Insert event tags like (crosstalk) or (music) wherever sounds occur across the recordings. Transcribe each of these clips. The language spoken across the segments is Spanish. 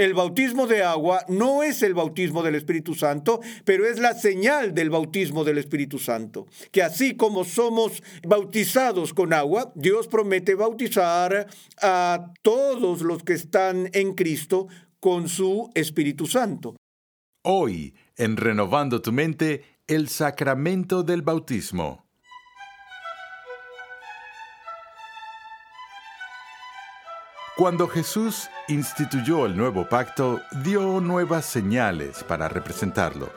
El bautismo de agua no es el bautismo del Espíritu Santo, pero es la señal del bautismo del Espíritu Santo. Que así como somos bautizados con agua, Dios promete bautizar a todos los que están en Cristo con su Espíritu Santo. Hoy, en Renovando tu Mente, el sacramento del bautismo. Cuando Jesús instituyó el nuevo pacto, dio nuevas señales para representarlo.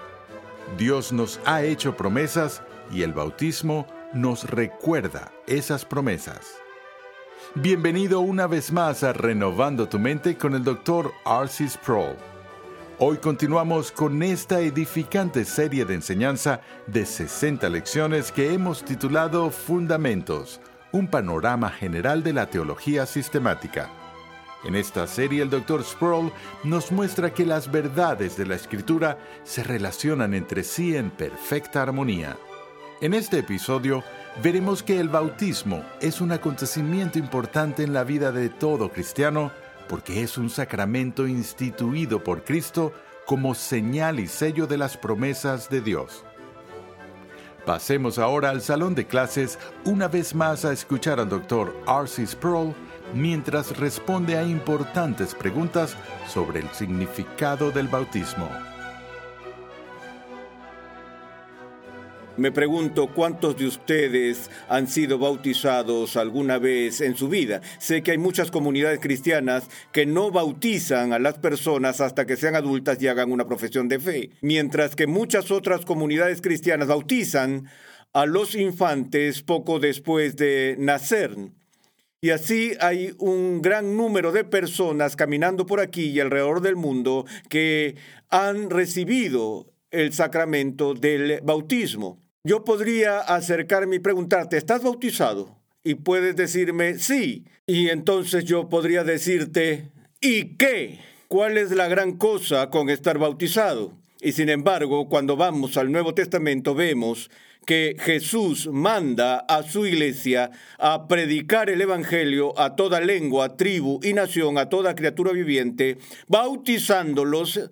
Dios nos ha hecho promesas y el bautismo nos recuerda esas promesas. Bienvenido una vez más a Renovando tu Mente con el Dr. Arcis Sproul. Hoy continuamos con esta edificante serie de enseñanza de 60 lecciones que hemos titulado Fundamentos, un panorama general de la teología sistemática. En esta serie el Dr. Sproul nos muestra que las verdades de la Escritura se relacionan entre sí en perfecta armonía. En este episodio veremos que el bautismo es un acontecimiento importante en la vida de todo cristiano porque es un sacramento instituido por Cristo como señal y sello de las promesas de Dios. Pasemos ahora al salón de clases una vez más a escuchar al Dr. R.C. Sproul mientras responde a importantes preguntas sobre el significado del bautismo. Me pregunto cuántos de ustedes han sido bautizados alguna vez en su vida. Sé que hay muchas comunidades cristianas que no bautizan a las personas hasta que sean adultas y hagan una profesión de fe, mientras que muchas otras comunidades cristianas bautizan a los infantes poco después de nacer. Y así hay un gran número de personas caminando por aquí y alrededor del mundo que han recibido el sacramento del bautismo. Yo podría acercarme y preguntarte, ¿estás bautizado? Y puedes decirme sí. Y entonces yo podría decirte, ¿y qué? ¿Cuál es la gran cosa con estar bautizado? Y sin embargo, cuando vamos al Nuevo Testamento vemos que Jesús manda a su iglesia a predicar el Evangelio a toda lengua, tribu y nación, a toda criatura viviente, bautizándolos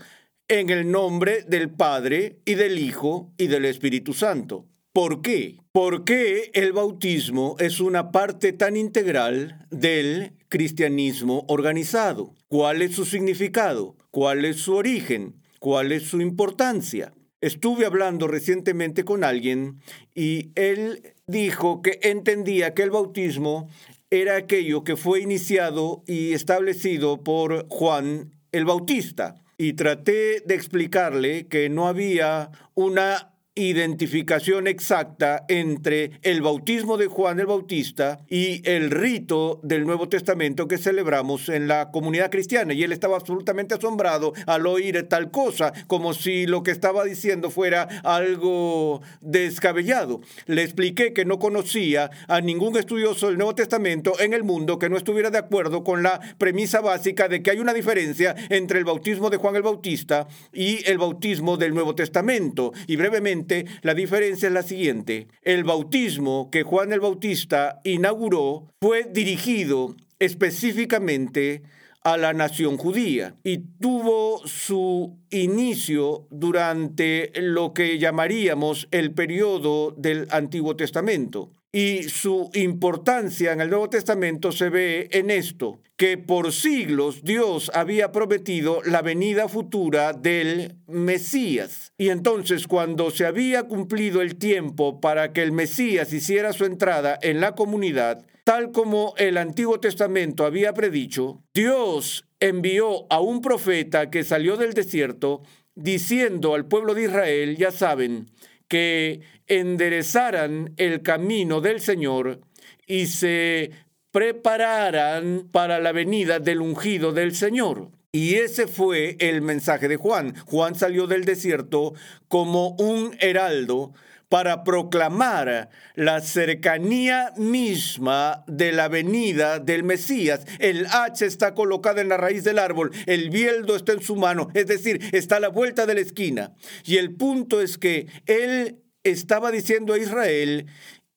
en el nombre del Padre y del Hijo y del Espíritu Santo. ¿Por qué? Porque el bautismo es una parte tan integral del cristianismo organizado. ¿Cuál es su significado? ¿Cuál es su origen? ¿Cuál es su importancia? Estuve hablando recientemente con alguien y él dijo que entendía que el bautismo era aquello que fue iniciado y establecido por Juan el Bautista. Y traté de explicarle que no había una identificación exacta entre el bautismo de Juan el Bautista y el rito del Nuevo Testamento que celebramos en la comunidad cristiana. Y él estaba absolutamente asombrado al oír tal cosa, como si lo que estaba diciendo fuera algo descabellado. Le expliqué que no conocía a ningún estudioso del Nuevo Testamento en el mundo que no estuviera de acuerdo con la premisa básica de que hay una diferencia entre el bautismo de Juan el Bautista y el bautismo del Nuevo Testamento. Y brevemente, la diferencia es la siguiente. El bautismo que Juan el Bautista inauguró fue dirigido específicamente a la nación judía y tuvo su inicio durante lo que llamaríamos el periodo del Antiguo Testamento. Y su importancia en el Nuevo Testamento se ve en esto, que por siglos Dios había prometido la venida futura del Mesías. Y entonces cuando se había cumplido el tiempo para que el Mesías hiciera su entrada en la comunidad, tal como el Antiguo Testamento había predicho, Dios envió a un profeta que salió del desierto diciendo al pueblo de Israel, ya saben, que enderezaran el camino del Señor y se prepararan para la venida del ungido del Señor. Y ese fue el mensaje de Juan. Juan salió del desierto como un heraldo para proclamar la cercanía misma de la venida del Mesías. El hacha está colocada en la raíz del árbol, el bieldo está en su mano, es decir, está a la vuelta de la esquina. Y el punto es que él estaba diciendo a Israel,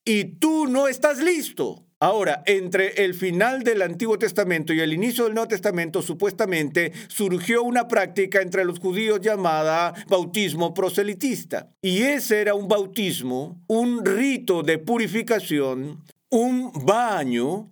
y tú no estás listo. Ahora, entre el final del Antiguo Testamento y el inicio del Nuevo Testamento, supuestamente surgió una práctica entre los judíos llamada bautismo proselitista. Y ese era un bautismo, un rito de purificación, un baño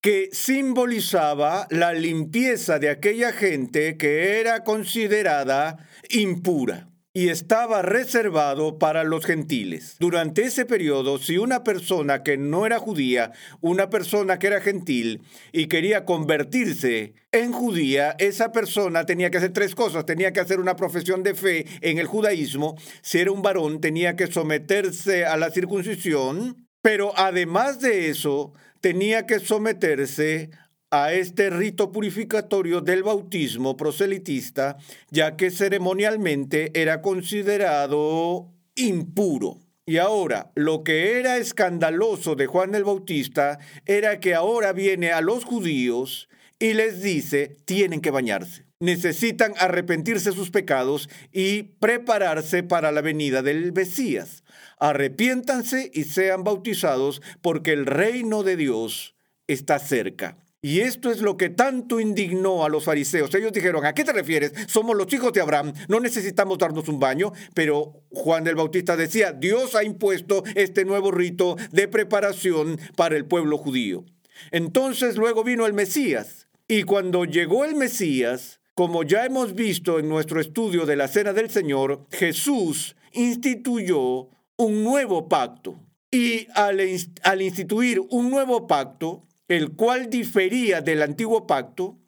que simbolizaba la limpieza de aquella gente que era considerada impura y estaba reservado para los gentiles. Durante ese periodo, si una persona que no era judía, una persona que era gentil y quería convertirse en judía, esa persona tenía que hacer tres cosas. Tenía que hacer una profesión de fe en el judaísmo. Si era un varón, tenía que someterse a la circuncisión. Pero además de eso, tenía que someterse a este rito purificatorio del bautismo proselitista, ya que ceremonialmente era considerado impuro. Y ahora, lo que era escandaloso de Juan el Bautista era que ahora viene a los judíos y les dice, tienen que bañarse. Necesitan arrepentirse sus pecados y prepararse para la venida del Mesías. Arrepiéntanse y sean bautizados porque el reino de Dios está cerca. Y esto es lo que tanto indignó a los fariseos. Ellos dijeron, ¿a qué te refieres? Somos los hijos de Abraham, no necesitamos darnos un baño. Pero Juan el Bautista decía, Dios ha impuesto este nuevo rito de preparación para el pueblo judío. Entonces luego vino el Mesías. Y cuando llegó el Mesías, como ya hemos visto en nuestro estudio de la Cena del Señor, Jesús instituyó un nuevo pacto. Y al, al instituir un nuevo pacto, el cual difería del antiguo pacto,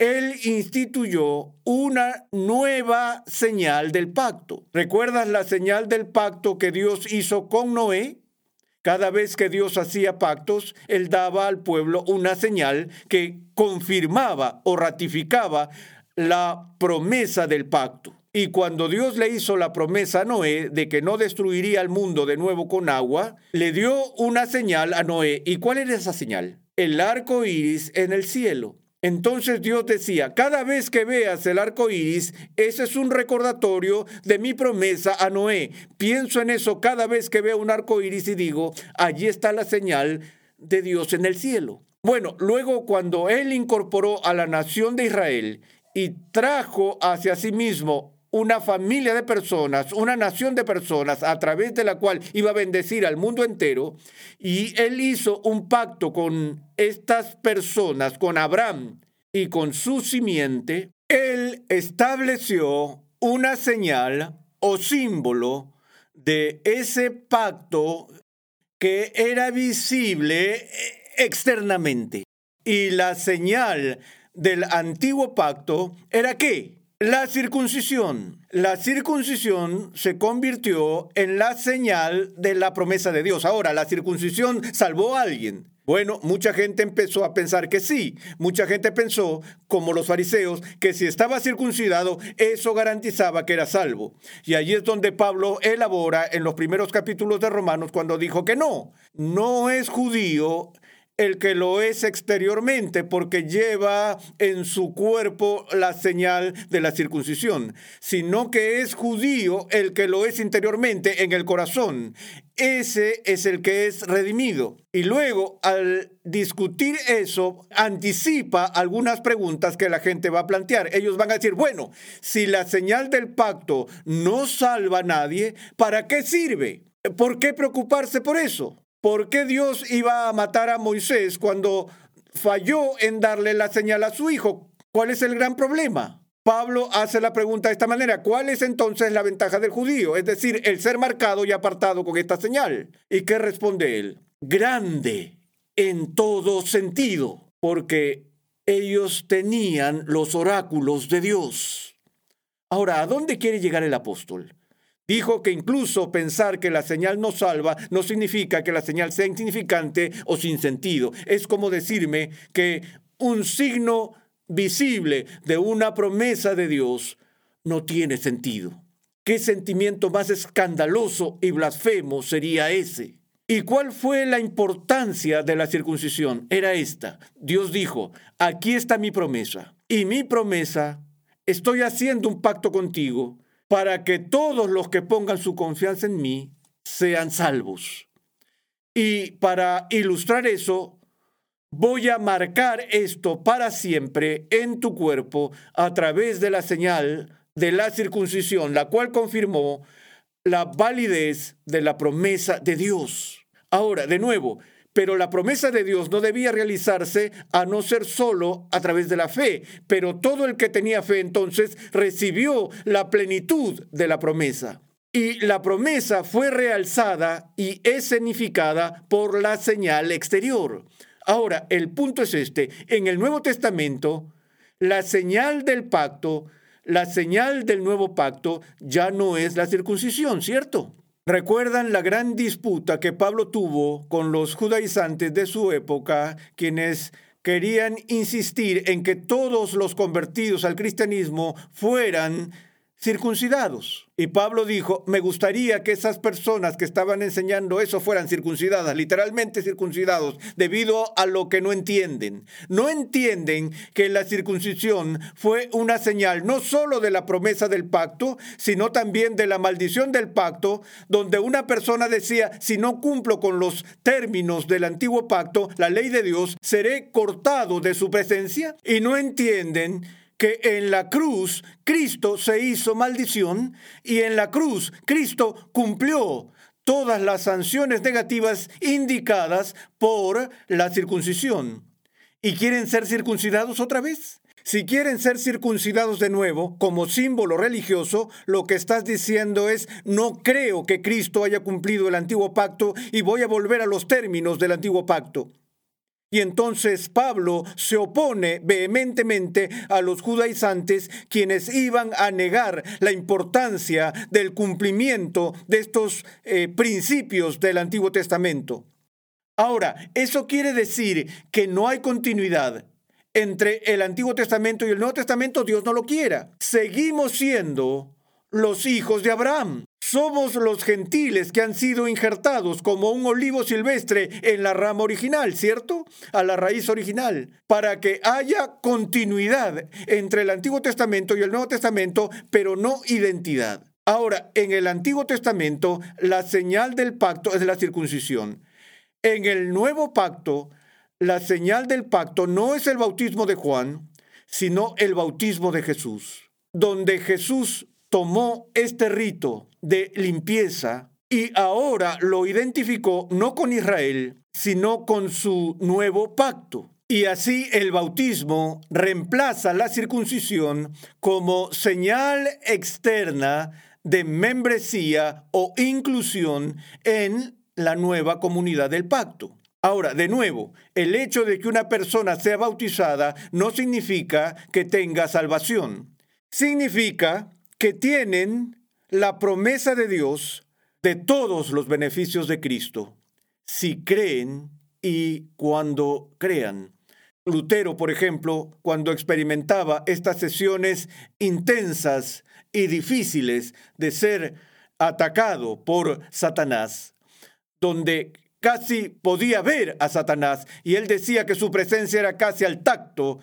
él instituyó una nueva señal del pacto. ¿Recuerdas la señal del pacto que Dios hizo con Noé? Cada vez que Dios hacía pactos, Él daba al pueblo una señal que confirmaba o ratificaba la promesa del pacto. Y cuando Dios le hizo la promesa a Noé de que no destruiría el mundo de nuevo con agua, le dio una señal a Noé. ¿Y cuál era esa señal? El arco iris en el cielo. Entonces Dios decía, cada vez que veas el arco iris, ese es un recordatorio de mi promesa a Noé. Pienso en eso cada vez que veo un arco iris y digo, allí está la señal de Dios en el cielo. Bueno, luego cuando él incorporó a la nación de Israel y trajo hacia sí mismo una familia de personas, una nación de personas a través de la cual iba a bendecir al mundo entero. Y él hizo un pacto con estas personas, con Abraham y con su simiente. Él estableció una señal o símbolo de ese pacto que era visible eh, externamente. Y la señal del antiguo pacto era qué? La circuncisión. La circuncisión se convirtió en la señal de la promesa de Dios. Ahora, ¿la circuncisión salvó a alguien? Bueno, mucha gente empezó a pensar que sí. Mucha gente pensó, como los fariseos, que si estaba circuncidado, eso garantizaba que era salvo. Y allí es donde Pablo elabora en los primeros capítulos de Romanos cuando dijo que no, no es judío el que lo es exteriormente porque lleva en su cuerpo la señal de la circuncisión, sino que es judío el que lo es interiormente en el corazón. Ese es el que es redimido. Y luego, al discutir eso, anticipa algunas preguntas que la gente va a plantear. Ellos van a decir, bueno, si la señal del pacto no salva a nadie, ¿para qué sirve? ¿Por qué preocuparse por eso? ¿Por qué Dios iba a matar a Moisés cuando falló en darle la señal a su hijo? ¿Cuál es el gran problema? Pablo hace la pregunta de esta manera, ¿cuál es entonces la ventaja del judío? Es decir, el ser marcado y apartado con esta señal. ¿Y qué responde él? Grande en todo sentido, porque ellos tenían los oráculos de Dios. Ahora, ¿a dónde quiere llegar el apóstol? Dijo que incluso pensar que la señal no salva no significa que la señal sea insignificante o sin sentido. Es como decirme que un signo visible de una promesa de Dios no tiene sentido. ¿Qué sentimiento más escandaloso y blasfemo sería ese? ¿Y cuál fue la importancia de la circuncisión? Era esta. Dios dijo, aquí está mi promesa. Y mi promesa, estoy haciendo un pacto contigo para que todos los que pongan su confianza en mí sean salvos. Y para ilustrar eso, voy a marcar esto para siempre en tu cuerpo a través de la señal de la circuncisión, la cual confirmó la validez de la promesa de Dios. Ahora, de nuevo, pero la promesa de Dios no debía realizarse a no ser solo a través de la fe, pero todo el que tenía fe entonces recibió la plenitud de la promesa. Y la promesa fue realzada y escenificada por la señal exterior. Ahora, el punto es este. En el Nuevo Testamento, la señal del pacto, la señal del nuevo pacto ya no es la circuncisión, ¿cierto? ¿Recuerdan la gran disputa que Pablo tuvo con los judaizantes de su época, quienes querían insistir en que todos los convertidos al cristianismo fueran circuncidados. Y Pablo dijo, me gustaría que esas personas que estaban enseñando eso fueran circuncidadas, literalmente circuncidados, debido a lo que no entienden. No entienden que la circuncisión fue una señal no solo de la promesa del pacto, sino también de la maldición del pacto, donde una persona decía, si no cumplo con los términos del antiguo pacto, la ley de Dios, seré cortado de su presencia. Y no entienden que en la cruz Cristo se hizo maldición y en la cruz Cristo cumplió todas las sanciones negativas indicadas por la circuncisión. ¿Y quieren ser circuncidados otra vez? Si quieren ser circuncidados de nuevo como símbolo religioso, lo que estás diciendo es, no creo que Cristo haya cumplido el antiguo pacto y voy a volver a los términos del antiguo pacto. Y entonces Pablo se opone vehementemente a los judaizantes quienes iban a negar la importancia del cumplimiento de estos eh, principios del Antiguo Testamento. Ahora, eso quiere decir que no hay continuidad entre el Antiguo Testamento y el Nuevo Testamento, Dios no lo quiera. Seguimos siendo los hijos de Abraham. Somos los gentiles que han sido injertados como un olivo silvestre en la rama original, ¿cierto? A la raíz original, para que haya continuidad entre el Antiguo Testamento y el Nuevo Testamento, pero no identidad. Ahora, en el Antiguo Testamento, la señal del pacto es la circuncisión. En el Nuevo Pacto, la señal del pacto no es el bautismo de Juan, sino el bautismo de Jesús, donde Jesús tomó este rito de limpieza y ahora lo identificó no con Israel, sino con su nuevo pacto. Y así el bautismo reemplaza la circuncisión como señal externa de membresía o inclusión en la nueva comunidad del pacto. Ahora, de nuevo, el hecho de que una persona sea bautizada no significa que tenga salvación. Significa que tienen la promesa de Dios de todos los beneficios de Cristo, si creen y cuando crean. Lutero, por ejemplo, cuando experimentaba estas sesiones intensas y difíciles de ser atacado por Satanás, donde casi podía ver a Satanás y él decía que su presencia era casi al tacto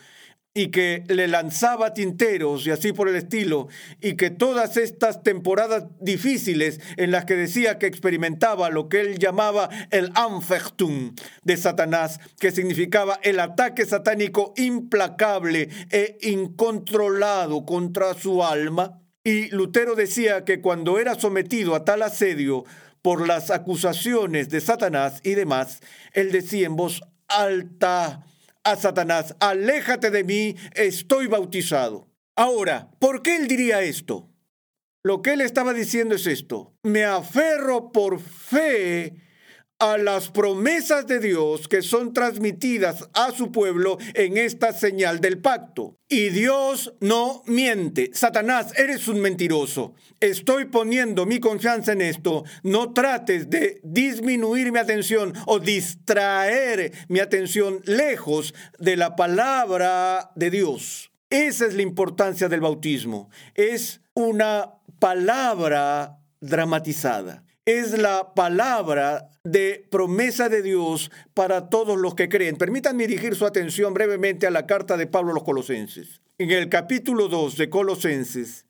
y que le lanzaba tinteros y así por el estilo, y que todas estas temporadas difíciles en las que decía que experimentaba lo que él llamaba el Anfechtung de Satanás, que significaba el ataque satánico implacable e incontrolado contra su alma. Y Lutero decía que cuando era sometido a tal asedio por las acusaciones de Satanás y demás, él decía en voz alta, a Satanás, aléjate de mí, estoy bautizado. Ahora, ¿por qué él diría esto? Lo que él estaba diciendo es esto, me aferro por fe a las promesas de Dios que son transmitidas a su pueblo en esta señal del pacto. Y Dios no miente. Satanás, eres un mentiroso. Estoy poniendo mi confianza en esto. No trates de disminuir mi atención o distraer mi atención lejos de la palabra de Dios. Esa es la importancia del bautismo. Es una palabra dramatizada es la palabra de promesa de Dios para todos los que creen. Permítanme dirigir su atención brevemente a la carta de Pablo a los Colosenses. En el capítulo 2 de Colosenses,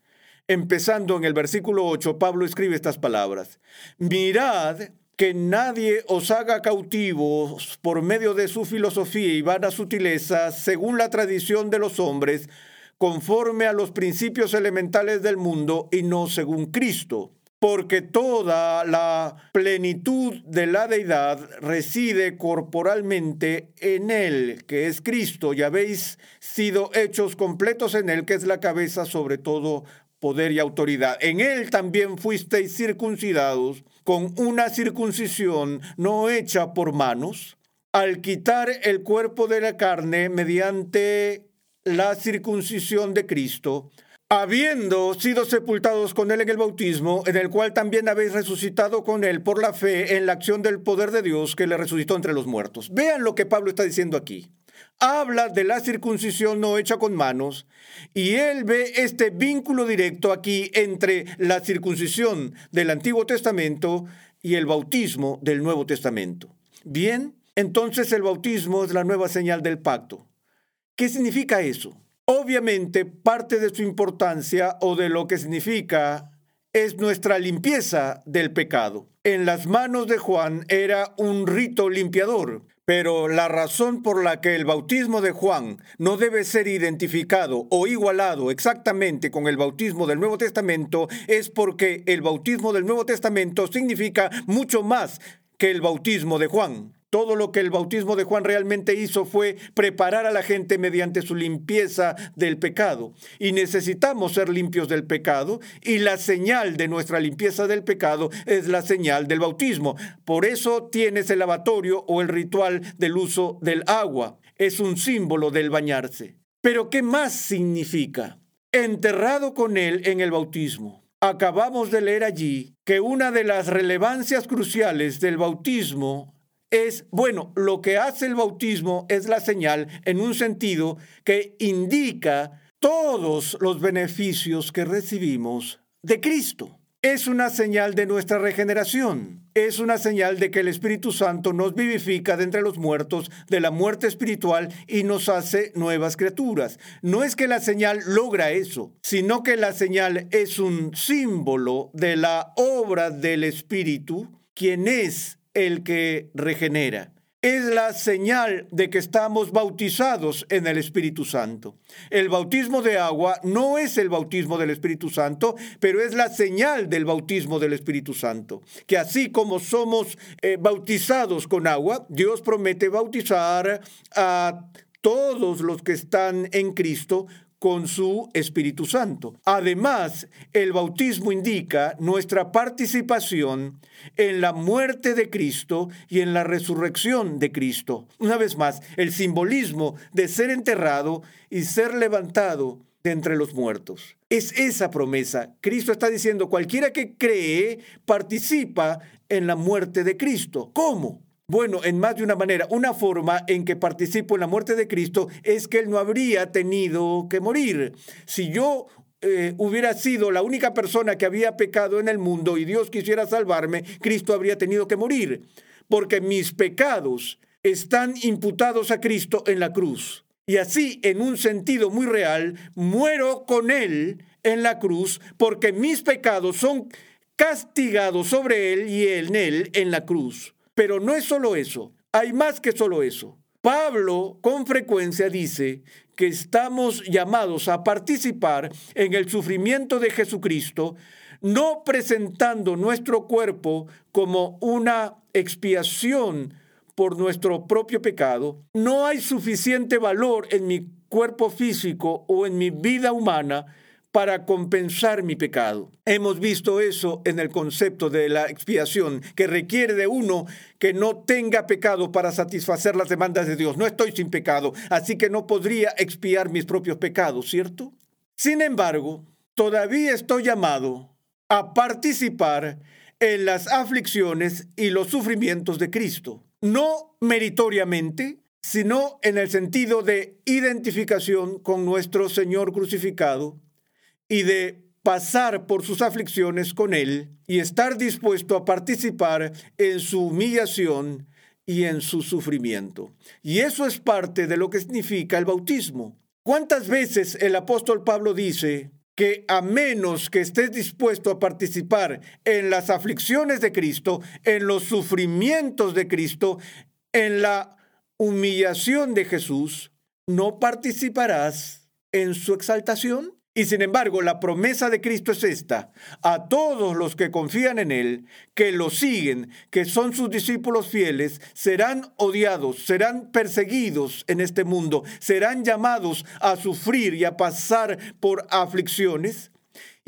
empezando en el versículo 8, Pablo escribe estas palabras. Mirad que nadie os haga cautivos por medio de su filosofía y vanas sutilezas, según la tradición de los hombres, conforme a los principios elementales del mundo y no según Cristo porque toda la plenitud de la deidad reside corporalmente en Él, que es Cristo, y habéis sido hechos completos en Él, que es la cabeza sobre todo poder y autoridad. En Él también fuisteis circuncidados con una circuncisión no hecha por manos, al quitar el cuerpo de la carne mediante la circuncisión de Cristo, habiendo sido sepultados con él en el bautismo, en el cual también habéis resucitado con él por la fe en la acción del poder de Dios que le resucitó entre los muertos. Vean lo que Pablo está diciendo aquí. Habla de la circuncisión no hecha con manos y él ve este vínculo directo aquí entre la circuncisión del Antiguo Testamento y el bautismo del Nuevo Testamento. Bien, entonces el bautismo es la nueva señal del pacto. ¿Qué significa eso? Obviamente, parte de su importancia o de lo que significa es nuestra limpieza del pecado. En las manos de Juan era un rito limpiador, pero la razón por la que el bautismo de Juan no debe ser identificado o igualado exactamente con el bautismo del Nuevo Testamento es porque el bautismo del Nuevo Testamento significa mucho más que el bautismo de Juan. Todo lo que el bautismo de Juan realmente hizo fue preparar a la gente mediante su limpieza del pecado. Y necesitamos ser limpios del pecado y la señal de nuestra limpieza del pecado es la señal del bautismo. Por eso tienes el lavatorio o el ritual del uso del agua. Es un símbolo del bañarse. Pero ¿qué más significa? Enterrado con él en el bautismo. Acabamos de leer allí que una de las relevancias cruciales del bautismo es, bueno, lo que hace el bautismo es la señal en un sentido que indica todos los beneficios que recibimos de Cristo. Es una señal de nuestra regeneración. Es una señal de que el Espíritu Santo nos vivifica de entre los muertos, de la muerte espiritual y nos hace nuevas criaturas. No es que la señal logra eso, sino que la señal es un símbolo de la obra del Espíritu, quien es el que regenera. Es la señal de que estamos bautizados en el Espíritu Santo. El bautismo de agua no es el bautismo del Espíritu Santo, pero es la señal del bautismo del Espíritu Santo. Que así como somos eh, bautizados con agua, Dios promete bautizar a todos los que están en Cristo con su Espíritu Santo. Además, el bautismo indica nuestra participación en la muerte de Cristo y en la resurrección de Cristo. Una vez más, el simbolismo de ser enterrado y ser levantado de entre los muertos. Es esa promesa. Cristo está diciendo, cualquiera que cree participa en la muerte de Cristo. ¿Cómo? Bueno, en más de una manera, una forma en que participo en la muerte de Cristo es que Él no habría tenido que morir. Si yo eh, hubiera sido la única persona que había pecado en el mundo y Dios quisiera salvarme, Cristo habría tenido que morir, porque mis pecados están imputados a Cristo en la cruz. Y así, en un sentido muy real, muero con Él en la cruz, porque mis pecados son castigados sobre Él y en Él en la cruz. Pero no es solo eso, hay más que solo eso. Pablo con frecuencia dice que estamos llamados a participar en el sufrimiento de Jesucristo, no presentando nuestro cuerpo como una expiación por nuestro propio pecado. No hay suficiente valor en mi cuerpo físico o en mi vida humana para compensar mi pecado. Hemos visto eso en el concepto de la expiación, que requiere de uno que no tenga pecado para satisfacer las demandas de Dios. No estoy sin pecado, así que no podría expiar mis propios pecados, ¿cierto? Sin embargo, todavía estoy llamado a participar en las aflicciones y los sufrimientos de Cristo, no meritoriamente, sino en el sentido de identificación con nuestro Señor crucificado y de pasar por sus aflicciones con Él y estar dispuesto a participar en su humillación y en su sufrimiento. Y eso es parte de lo que significa el bautismo. ¿Cuántas veces el apóstol Pablo dice que a menos que estés dispuesto a participar en las aflicciones de Cristo, en los sufrimientos de Cristo, en la humillación de Jesús, no participarás en su exaltación. Y sin embargo, la promesa de Cristo es esta, a todos los que confían en Él, que lo siguen, que son sus discípulos fieles, serán odiados, serán perseguidos en este mundo, serán llamados a sufrir y a pasar por aflicciones.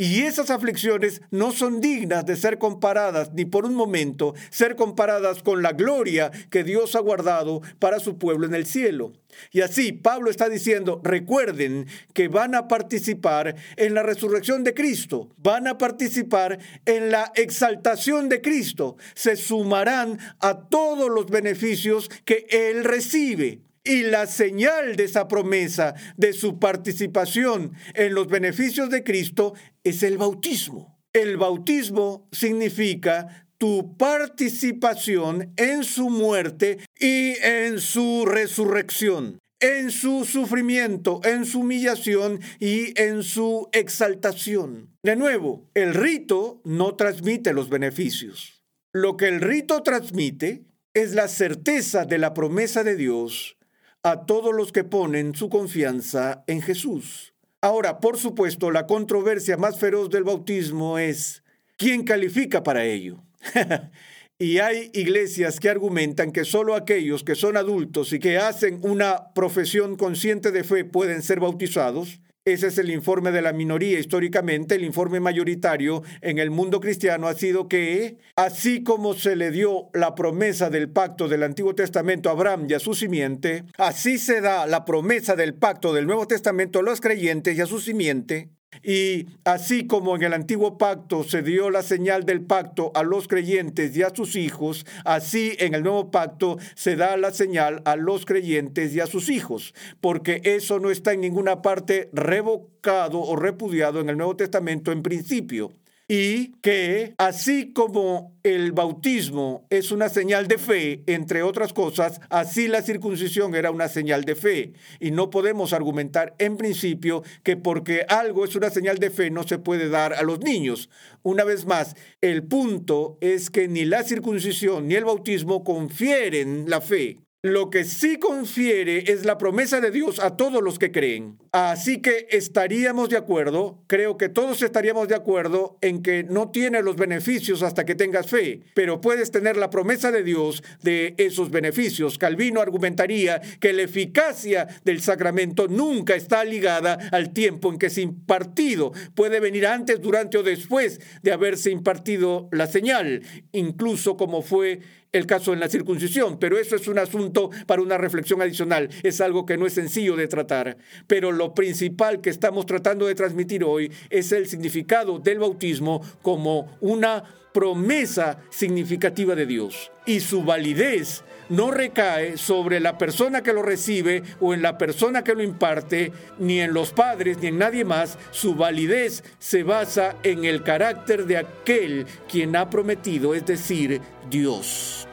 Y esas aflicciones no son dignas de ser comparadas ni por un momento, ser comparadas con la gloria que Dios ha guardado para su pueblo en el cielo. Y así Pablo está diciendo, recuerden que van a participar en la resurrección de Cristo, van a participar en la exaltación de Cristo, se sumarán a todos los beneficios que Él recibe. Y la señal de esa promesa, de su participación en los beneficios de Cristo, es el bautismo. El bautismo significa tu participación en su muerte y en su resurrección, en su sufrimiento, en su humillación y en su exaltación. De nuevo, el rito no transmite los beneficios. Lo que el rito transmite es la certeza de la promesa de Dios a todos los que ponen su confianza en Jesús. Ahora, por supuesto, la controversia más feroz del bautismo es ¿quién califica para ello? (laughs) y hay iglesias que argumentan que solo aquellos que son adultos y que hacen una profesión consciente de fe pueden ser bautizados. Ese es el informe de la minoría históricamente. El informe mayoritario en el mundo cristiano ha sido que, así como se le dio la promesa del pacto del Antiguo Testamento a Abraham y a su simiente, así se da la promesa del pacto del Nuevo Testamento a los creyentes y a su simiente. Y así como en el antiguo pacto se dio la señal del pacto a los creyentes y a sus hijos, así en el nuevo pacto se da la señal a los creyentes y a sus hijos, porque eso no está en ninguna parte revocado o repudiado en el Nuevo Testamento en principio y que así como el bautismo es una señal de fe, entre otras cosas, así la circuncisión era una señal de fe. Y no podemos argumentar en principio que porque algo es una señal de fe no se puede dar a los niños. Una vez más, el punto es que ni la circuncisión ni el bautismo confieren la fe. Lo que sí confiere es la promesa de Dios a todos los que creen. Así que estaríamos de acuerdo, creo que todos estaríamos de acuerdo en que no tienes los beneficios hasta que tengas fe, pero puedes tener la promesa de Dios de esos beneficios. Calvino argumentaría que la eficacia del sacramento nunca está ligada al tiempo en que es impartido. Puede venir antes, durante o después de haberse impartido la señal, incluso como fue el caso en la circuncisión, pero eso es un asunto para una reflexión adicional, es algo que no es sencillo de tratar. Pero lo principal que estamos tratando de transmitir hoy es el significado del bautismo como una promesa significativa de Dios y su validez no recae sobre la persona que lo recibe o en la persona que lo imparte, ni en los padres, ni en nadie más. Su validez se basa en el carácter de aquel quien ha prometido, es decir, Dios.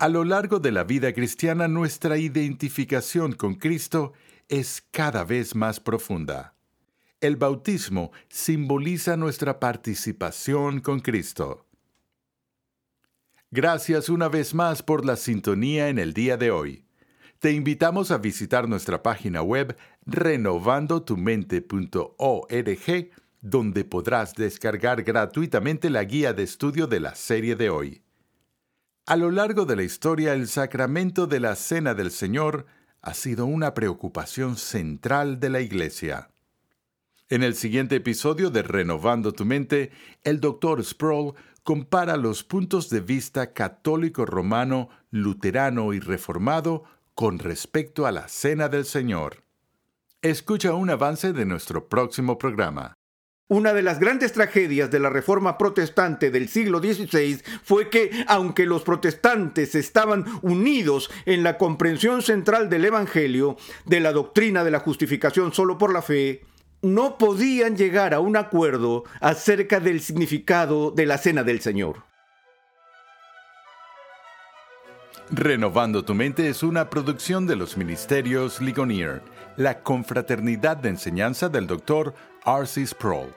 A lo largo de la vida cristiana, nuestra identificación con Cristo es cada vez más profunda. El bautismo simboliza nuestra participación con Cristo. Gracias una vez más por la sintonía en el día de hoy. Te invitamos a visitar nuestra página web renovandotumente.org, donde podrás descargar gratuitamente la guía de estudio de la serie de hoy. A lo largo de la historia, el sacramento de la Cena del Señor ha sido una preocupación central de la Iglesia. En el siguiente episodio de Renovando tu Mente, el Dr. Sproul compara los puntos de vista católico romano, luterano y reformado con respecto a la Cena del Señor. Escucha un avance de nuestro próximo programa. Una de las grandes tragedias de la Reforma Protestante del siglo XVI fue que, aunque los protestantes estaban unidos en la comprensión central del Evangelio, de la doctrina de la justificación solo por la fe, no podían llegar a un acuerdo acerca del significado de la cena del Señor. Renovando tu mente es una producción de los Ministerios Ligonier, la confraternidad de enseñanza del Dr. R.C. Sproul.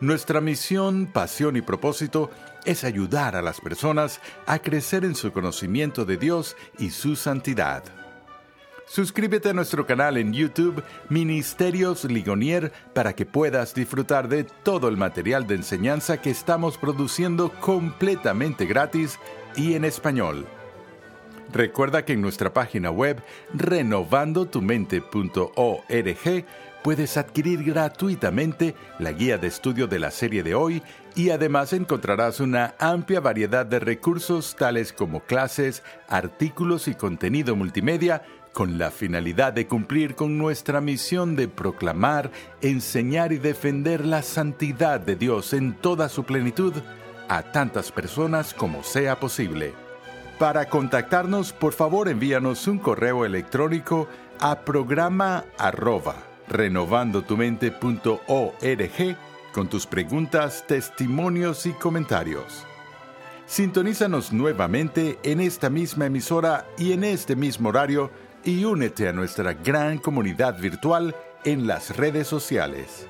Nuestra misión, pasión y propósito es ayudar a las personas a crecer en su conocimiento de Dios y su santidad. Suscríbete a nuestro canal en YouTube Ministerios Ligonier para que puedas disfrutar de todo el material de enseñanza que estamos produciendo completamente gratis y en español. Recuerda que en nuestra página web renovandotumente.org puedes adquirir gratuitamente la guía de estudio de la serie de hoy y además encontrarás una amplia variedad de recursos tales como clases, artículos y contenido multimedia con la finalidad de cumplir con nuestra misión de proclamar, enseñar y defender la santidad de Dios en toda su plenitud a tantas personas como sea posible. Para contactarnos, por favor envíanos un correo electrónico a programa arroba renovandotumente.org con tus preguntas, testimonios y comentarios. Sintonízanos nuevamente en esta misma emisora y en este mismo horario y únete a nuestra gran comunidad virtual en las redes sociales.